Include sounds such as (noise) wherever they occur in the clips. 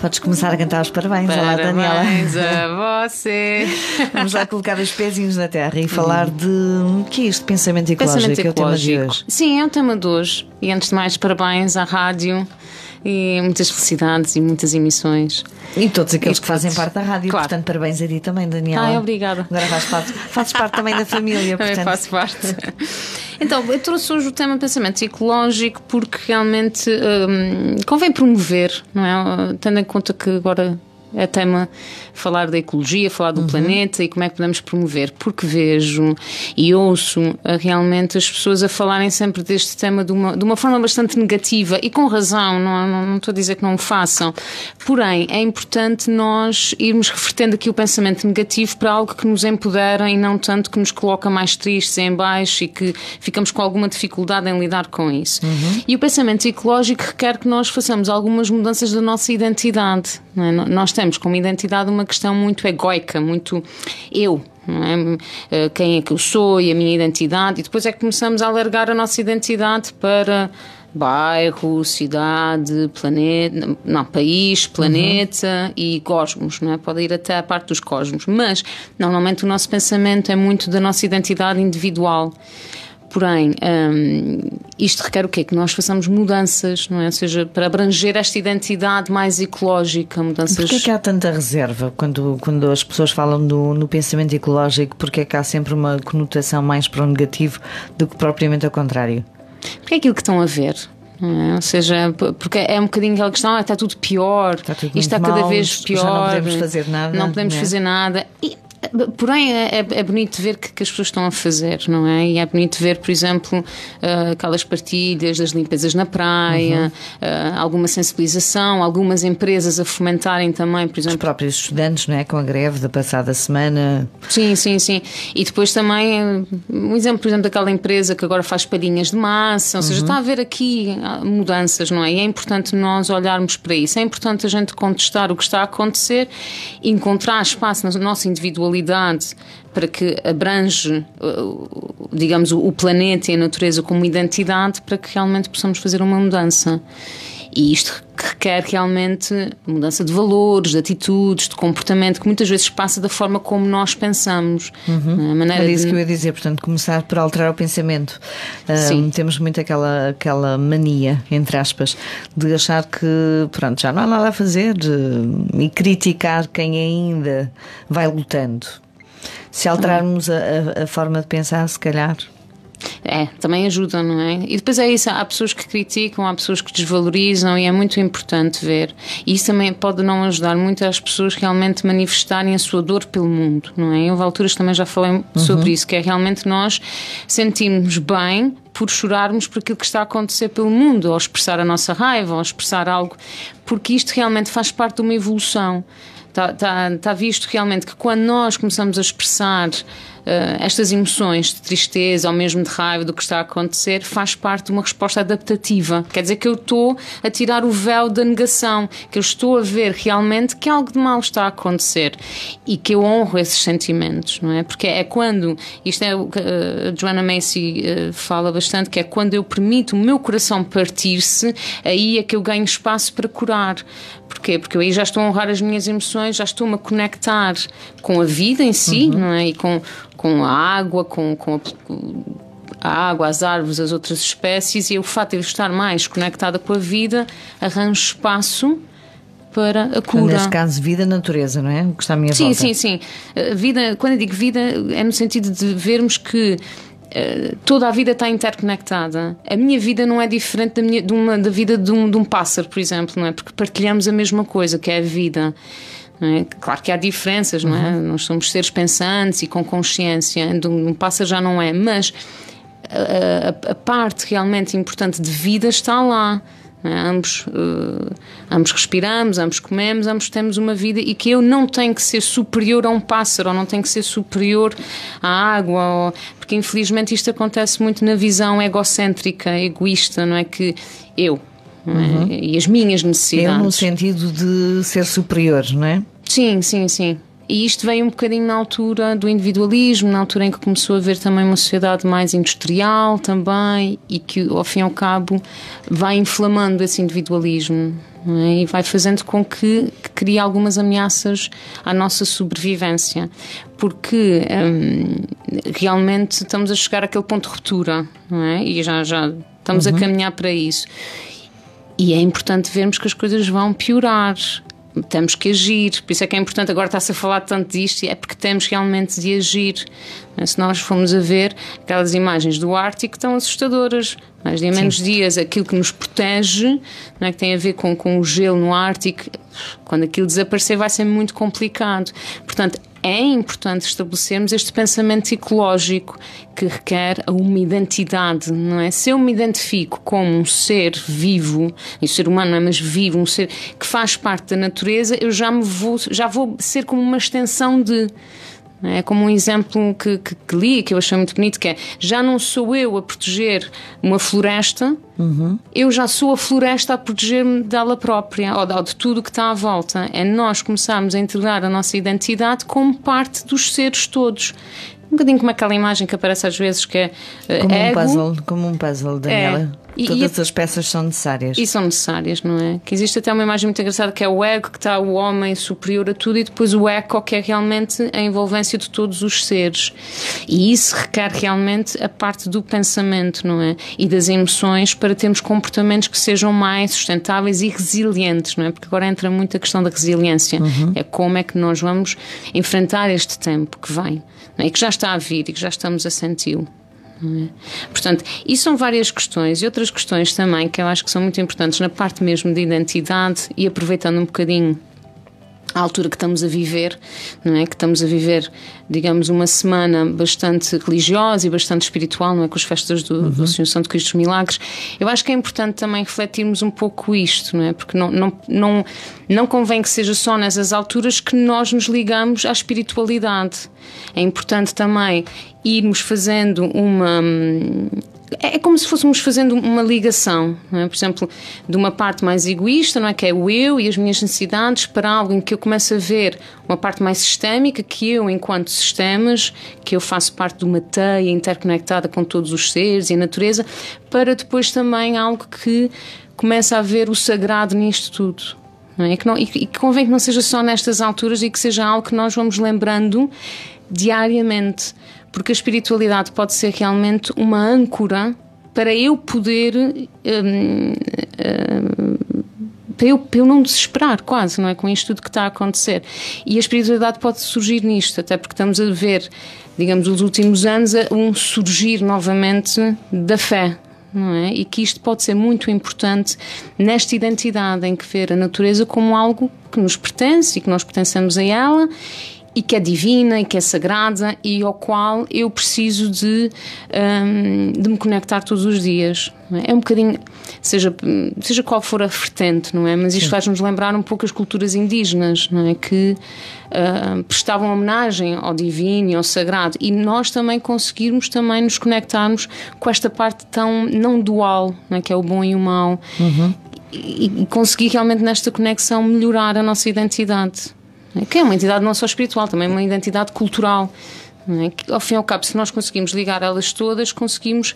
Podes começar a cantar os parabéns. Parabéns Olá, Daniela. a (laughs) você. Vamos lá colocar os pezinhos na terra e falar de. O que é isto? Pensamento ecológico, Pensamento é o tema de ecológico. hoje. Sim, é o tema de hoje. E antes de mais, parabéns à rádio e muitas felicidades e muitas emissões. E todos aqueles E que fazem parte da rádio. Claro. Portanto, parabéns a ti também, Daniela. Ai, obrigada. Agora fazes parte, fazes parte também da família. Também portanto, faço parte. (laughs) Então, eu trouxe hoje o tema pensamento ecológico porque realmente hum, convém promover, não é? Tendo em conta que agora é tema falar da ecologia, falar do planeta e como é que podemos promover. Porque vejo e ouço ah, realmente as pessoas a falarem sempre deste tema de uma, de uma forma bastante negativa e com razão, não, não, não estou a dizer que não o façam. Porém, é importante nós irmos revertendo aqui o pensamento negativo para algo que nos empodera e não tanto que nos coloca mais tristes em baixo e que ficamos com alguma dificuldade em lidar com isso. E o pensamento ecológico requer que nós façamos algumas mudanças da nossa identidade. não é? Nós temos como identidade uma questão muito egóica, muito eu. é? Eh, Quem é que eu sou e a minha identidade, e depois é que começamos a alargar a nossa identidade para bairro, cidade, planeta, não, país, planeta e cosmos, não é? Pode ir até a parte dos cosmos, mas normalmente o nosso pensamento é muito da nossa identidade individual. Porém, hum, isto requer o quê? Que nós façamos mudanças, não é? Ou seja, para abranger esta identidade mais ecológica, mudanças. Porquê é que há tanta reserva quando, quando as pessoas falam no, no pensamento ecológico? Porque é que há sempre uma conotação mais para o negativo do que propriamente ao contrário? Porque é aquilo que estão a ver. é? Ou seja, porque é um bocadinho aquela questão, ah, está tudo pior, Está tudo isto está cada mal, vez pior, não podemos fazer nada, não podemos né? fazer nada. E, porém, é, é- é bonito ver que, que as pessoas estão a fazer, não é? E é bonito ver, por exemplo, ah, aquelas partilhas das limpezas na praia, Uhum. ah, alguma sensibilização, algumas empresas a fomentarem também, por Os exemplo, próprios estudantes, não é? Com a greve da passada semana. Sim, sim, sim. E depois também, um exemplo, por exemplo, daquela empresa que agora faz palhinhas de massa, ou seja, está a haver aqui ah, mudanças, não é? E é importante nós olharmos para isso. É importante a gente contestar o que está a acontecer, encontrar espaço na nossa individualidade para que abrange, eh, digamos, o planeta e a natureza como identidade para que realmente possamos fazer uma mudança. E isto requer realmente mudança de valores, de atitudes, de comportamento, que muitas vezes passa da forma como nós pensamos. A maneira Era isso de- que eu ia dizer, portanto, começar por alterar o pensamento. Sim. temos muito aquela, aquela mania, entre aspas, de achar que pronto, já não há nada a fazer eh, e criticar quem ainda vai lutando. Se alterarmos a, a- a forma de pensar, se calhar. É, também ajuda, não é? E depois é isso, há pessoas que criticam, há pessoas que desvalorizam e é muito importante ver. E isso também pode não ajudar muito as pessoas realmente manifestarem a sua dor pelo mundo, não é? Eu, alturas, também já falei sobre isso, que é realmente nós sentirmos bem por chorarmos por aquilo que está a acontecer pelo mundo, ou expressar a nossa raiva, ou expressar algo, porque isto realmente faz parte de uma evolução. Está, está, está visto realmente que quando nós começamos a expressar estas emoções de tristeza ou mesmo de raiva do que está a acontecer, faz parte de uma resposta adaptativa. Quer dizer que eu estou a tirar o véu da negação, que eu estou a ver realmente que algo de mal está a acontecer e que eu honro esses sentimentos, não é? Porque é quando, isto é o que eh, a Joanna Macy eh, fala bastante, que é quando eu permito o meu coração partir-se, aí é que eu ganho espaço para curar. Porquê? Porque eu aí já estou a honrar as minhas emoções, já estou-me a conectar com a vida em si, não é? E com, com a água, com, com a, água, as árvores, as outras espécies, e o facto de eu estar mais conectada com a vida arranjo espaço para a cura. Neste caso, vida, natureza, não é? O que está à minha Sim, volta. sim, sim. A Vida, quando eu digo vida, é no sentido de vermos que eh, toda a vida está interconectada. A minha vida não é diferente da, minha, de uma, da vida de um, de um pássaro, por exemplo, não é? Porque partilhamos a mesma coisa, que é a vida. É? Claro que há diferenças, não é? Nós somos seres pensantes e com consciência. De um, pássaro já não é, mas a, a- a parte realmente importante de vida está lá. é? Ambos, eh, ambos respiramos, ambos comemos, ambos temos uma vida e que eu não tenho que ser superior a um pássaro, ou não tenho que ser superior à água, ou- porque infelizmente isto acontece muito na visão egocêntrica, egoísta, não é? Que eu é? e as minhas Eu, necessidades. no sentido de ser superior, não é? Sim, sim, sim. E isto veio um bocadinho na altura do individualismo, na altura em que começou a haver também uma sociedade mais industrial também e que, ao fim e ao cabo, vai inflamando esse individualismo é? e vai fazendo com que, que crie algumas ameaças à nossa sobrevivência. Porque hum, realmente estamos a chegar àquele ponto de ruptura não é? e já, já estamos uhum. a caminhar para isso. E é importante vermos que as coisas vão piorar temos que agir. Por isso é que é importante, agora está-se a falar tanto disto, é porque temos realmente de agir. Se nós formos a ver aquelas imagens do Ártico, estão assustadoras. Mais dia menos Sim. dias, aquilo que nos protege, não é, que tem a ver com, com o gelo no Ártico, quando aquilo desaparecer vai ser muito complicado. Portanto, é importante estabelecermos este pensamento ecológico que requer uma identidade, não é? Se eu me identifico como um ser vivo, e ser humano não é mais vivo, um ser que faz parte da natureza, eu já me vou, já vou ser como uma extensão de é como um exemplo que, que, que, li, que eu achei muito bonito, que é já não sou eu a proteger uma floresta, uhum. eu já sou a floresta a proteger-me dela própria, ou de tudo que está à volta. É nós começarmos a integrar a nossa identidade como parte dos seres todos um bocadinho como aquela imagem que aparece às vezes que é uh, como ego. um puzzle, como um puzzle, Daniela. É. E, Todas e, as peças são necessárias. E são necessárias, não é? Que existe até uma imagem muito engraçada que é o ego, que está o homem superior a tudo, e depois o eco, que é realmente a envolvência de todos os seres. E isso requer realmente a parte do pensamento, não é? E das emoções para termos comportamentos que sejam mais sustentáveis e resilientes, não é? Porque agora entra muito a questão da resiliência. Uhum. É como é que nós vamos enfrentar este tempo que vem, é? e que já está a vir e que já estamos a senti-lo. É? Portanto, isso são várias questões e outras questões também que eu acho que são muito importantes na parte mesmo de identidade e aproveitando um bocadinho a altura que estamos a viver, não é? Que estamos a viver, digamos, uma semana bastante religiosa e bastante espiritual, não é? Com as festas do, uhum. do Assunção de Cristo dos Milagres. Eu acho que é importante também refletirmos um pouco isto, não é? Porque não, não, não, não convém que seja só nessas alturas que nós nos ligamos à espiritualidade. É importante também irmos fazendo uma é, é como se fôssemos fazendo uma ligação, é? por exemplo, de uma parte mais egoísta, não é? Que é o eu e as minhas necessidades, para algo em que eu começo a ver uma parte mais sistémica, que eu, enquanto sistemas, que eu faço parte de uma teia interconectada com todos os seres e a natureza, para depois também algo que começa a ver o sagrado nisto tudo. É? E, que não, e que convém que não seja só nestas alturas e que seja algo que nós vamos lembrando diariamente porque a espiritualidade pode ser realmente uma âncora para eu poder. Hum, hum, para eu, para eu não desesperar, quase, não é? Com isto tudo que está a acontecer. E a espiritualidade pode surgir nisto, até porque estamos a ver, digamos, nos últimos anos, um surgir novamente da fé, não é? E que isto pode ser muito importante nesta identidade em que ver a natureza como algo que nos pertence e que nós pertencemos a ela e que é divina e que é sagrada e ao qual eu preciso de, um, de me conectar todos os dias. É? é um bocadinho, seja, seja qual for a vertente, não é? Mas isto faz-nos lembrar um pouco as culturas indígenas, não é? Que uh, prestavam homenagem ao divino e ao sagrado e nós também conseguirmos também nos conectarmos com esta parte tão não dual, não é? que é o bom e o mau. Uhum. E, e conseguir realmente nesta conexão melhorar a nossa identidade que é uma entidade não só espiritual, também uma identidade cultural. É? Que, ao fim e ao cabo, se nós conseguimos ligar elas todas, conseguimos,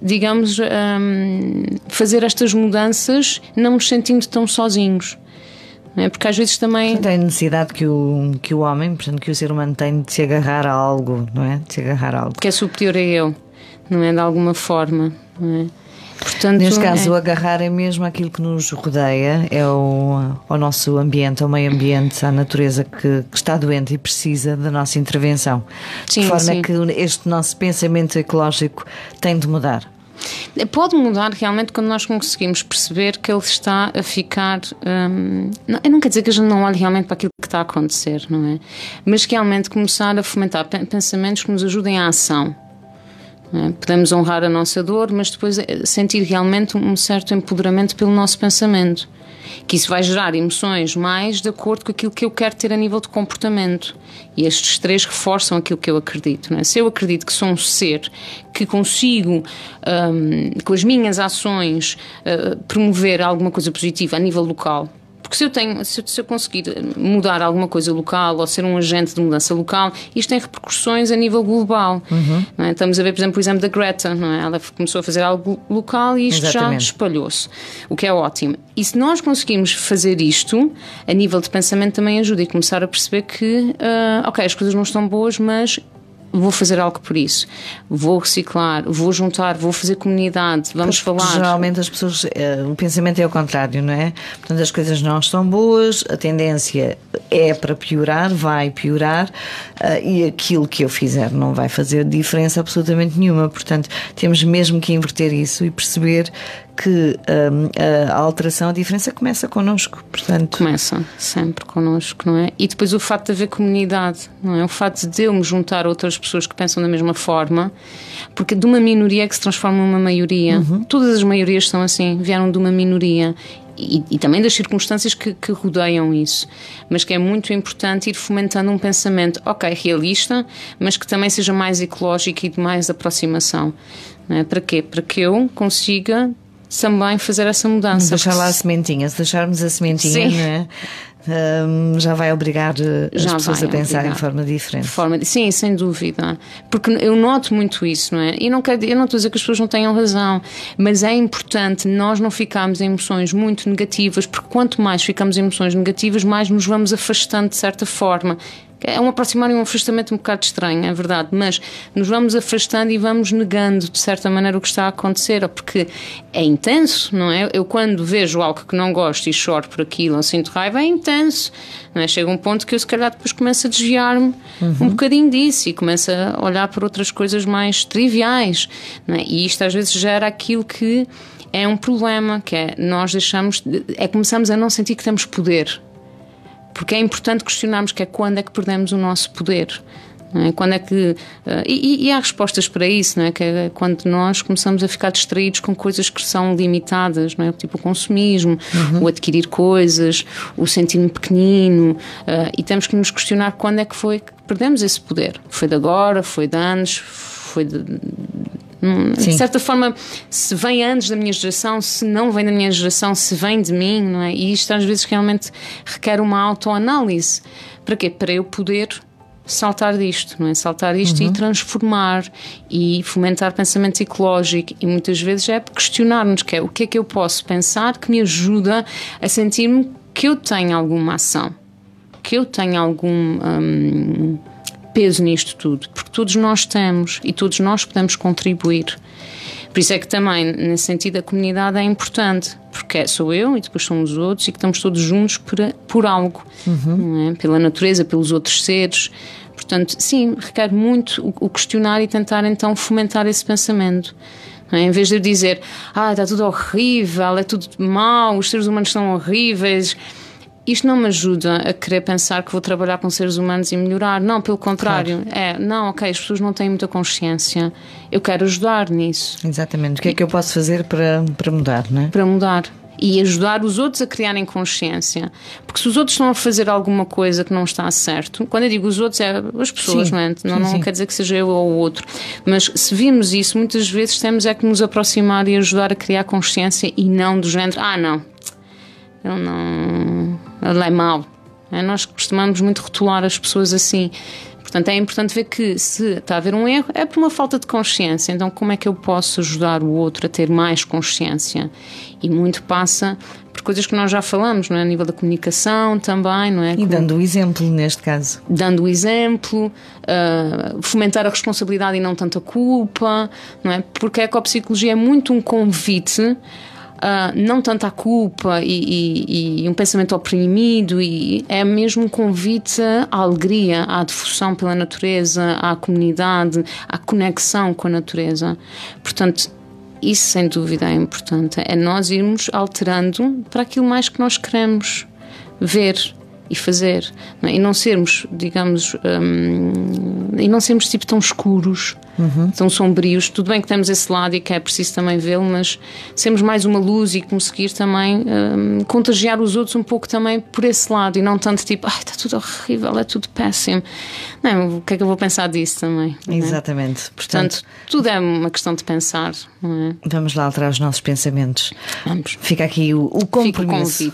digamos, um, fazer estas mudanças não nos sentindo tão sozinhos. É? Porque às vezes também. Tem necessidade que o, que o homem, portanto, que o ser humano tem de se agarrar a algo, não é? De se agarrar a algo. Que é superior a eu, não é? De alguma forma. Não é? Portanto, Neste caso, é... o agarrar é mesmo aquilo que nos rodeia, é o, o nosso ambiente, é o meio ambiente, a natureza que, que, está doente e precisa da nossa intervenção. Sim, de forma sim. que este nosso pensamento ecológico tem de mudar. Pode mudar realmente quando nós conseguimos perceber que ele está a ficar. Hum, não, eu não quero dizer que a gente não olhe realmente para aquilo que está a acontecer, não é? Mas realmente começar a fomentar pensamentos que nos ajudem à ação é? Podemos honrar a nossa dor, mas depois eh, sentir realmente um certo empoderamento pelo nosso pensamento. Que isso vai gerar emoções mais de acordo com aquilo que eu quero ter a nível de comportamento. E estes três reforçam aquilo que eu acredito. É? Se eu acredito que sou um ser que consigo, um, com as minhas ações, uh, promover alguma coisa positiva a nível local, porque se eu, tenho, se eu, se eu conseguir mudar alguma coisa local ou ser um agente de mudança local, isto tem repercussões a nível global. Uhum. É? Estamos a ver, por exemplo, o exemplo da Greta, não é? ela começou a fazer algo local e isto Exatamente. já espalhou-se, o que é ótimo. E se nós conseguimos fazer isto, a nível de pensamento também ajuda e começar a perceber que, uh, ok, as coisas não estão boas, mas vou fazer algo por isso, vou reciclar, vou juntar, vou fazer comunidade, vamos Porque falar. Geralmente as pessoas, uh, o pensamento é o contrário, não é? Portanto, as coisas não estão boas, a tendência é para piorar, vai piorar uh, e aquilo que eu fizer não vai fazer diferença absolutamente nenhuma. Portanto, temos mesmo que inverter isso e perceber que um, a alteração, a diferença começa connosco, portanto... Começa sempre connosco, não é? E depois o facto de haver comunidade, não é? O facto de eu me juntar a outras pessoas que pensam da mesma forma, porque de uma minoria é que se transforma numa maioria. Uhum. Todas as maiorias são assim, vieram de uma minoria. E, e, também das circunstâncias que, que, rodeiam isso, mas que é muito importante ir fomentando um pensamento, ok, realista, mas que também seja mais ecológico e de mais aproximação. É? Para quê? Para que eu consiga também fazer essa mudança. Deixar lá a sementinha, se deixarmos a sementinha, Sim. não é? Um, já vai obrigar eh, as já pessoas a pensar obrigar. em forma diferente. Forma, sim, sem dúvida. Porque eu noto muito isso, não é? E não quero, eu não estou a dizer que as pessoas não tenham razão, mas é importante nós não ficarmos em emoções muito negativas, porque quanto mais ficamos em emoções negativas, mais nos vamos afastando de certa forma. É um aproximar e um afastamento um bocado estranho, é verdade, mas nos vamos afastando e vamos negando, de certa maneira, o que está a acontecer, porque é intenso, não é? Eu, quando vejo algo que não gosto e choro por aquilo ou sinto raiva, é intenso, não é? Chega um ponto que eu, se calhar, depois começo a desviar-me uhum. um bocadinho disso e começo a olhar para outras coisas mais triviais, não é? E isto às vezes gera aquilo que é um problema, que é nós deixamos, é começamos a não sentir que temos poder porque é importante questionarmos que é quando é que perdemos o nosso poder. É? Quando é que. Uh, e, e, há respostas para isso, não é? Que é quando nós começamos a ficar distraídos com coisas que são limitadas, não é? Tipo o consumismo, uhum. o adquirir coisas, o sentir-me pequenino, uh, e temos que nos questionar quando é que foi que perdemos esse poder. Foi de agora, foi de anos, foi de, Hum, de certa forma, se vem antes da minha geração, se não vem da minha geração, se vem de mim, não é? E isto às vezes realmente requer uma autoanálise. Para quê? Para eu poder saltar disto, não é? Saltar isto uhum. e transformar e fomentar pensamento ecológico e muitas vezes é questionar-nos que é, o que é que eu posso pensar que me ajuda a sentir-me que eu tenho alguma ação, que eu tenho algum hum, peso nisto tudo, porque todos nós temos e todos nós podemos contribuir. Por isso é que também, nesse sentido, a comunidade é importante, porque sou eu e depois somos os outros e que estamos todos juntos por, por algo, uhum. é? pela natureza, pelos outros seres. Portanto, sim, requer muito o questionar e tentar então fomentar esse pensamento. É? Em vez de dizer, ah, está tudo horrível, é tudo mau, os seres humanos são horríveis isto não me ajuda a querer pensar que vou trabalhar com seres humanos e melhorar. Não, pelo contrário. Claro. É, não, ok, as pessoas não têm muita consciência. Eu quero ajudar nisso. Exatamente. O que é que eu posso fazer para, para mudar, não é? Para mudar. E ajudar os outros a criarem consciência. Porque se os outros estão a fazer alguma coisa que não está certo, quando eu digo os outros, é as pessoas, sim, não é? Não, sim, não sim. quer dizer que seja eu ou o outro. Mas se vimos isso, muitas vezes temos é que nos aproximar e ajudar a criar consciência e não do género, ah, não, ele não. É mau. É, nós costumamos muito rotular as pessoas assim. Portanto, é importante ver que se está a haver um erro, é por uma falta de consciência. Então, como é que eu posso ajudar o outro a ter mais consciência? E muito passa por coisas que nós já falamos, não é? A nível da comunicação também, não é? E dando o exemplo neste caso. Dando o exemplo, uh, fomentar a responsabilidade e não tanto a culpa, não é? Porque a ecopsicologia é muito um convite Uh, não tanto a culpa e, e, e, um pensamento oprimido, e é mesmo um convite à alegria, à devoção pela natureza, à comunidade, à conexão com a natureza. Portanto, isso sem dúvida é importante. É nós irmos alterando para aquilo mais que nós queremos ver e fazer não é? e não sermos digamos hum, e não sermos tipo tão escuros uhum. tão sombrios. Tudo bem que temos esse lado e que é preciso também vê-lo mas sermos mais uma luz e conseguir também hum, contagiar os outros um pouco também por esse lado e não tanto tipo ai está tudo horrível é tudo péssimo. Não o que é que eu vou pensar disso também é? exatamente. Portanto, portanto, tudo é uma questão de pensar é? vamos lá alterar os nossos pensamentos. Vamos. Fica aqui o, o compromisso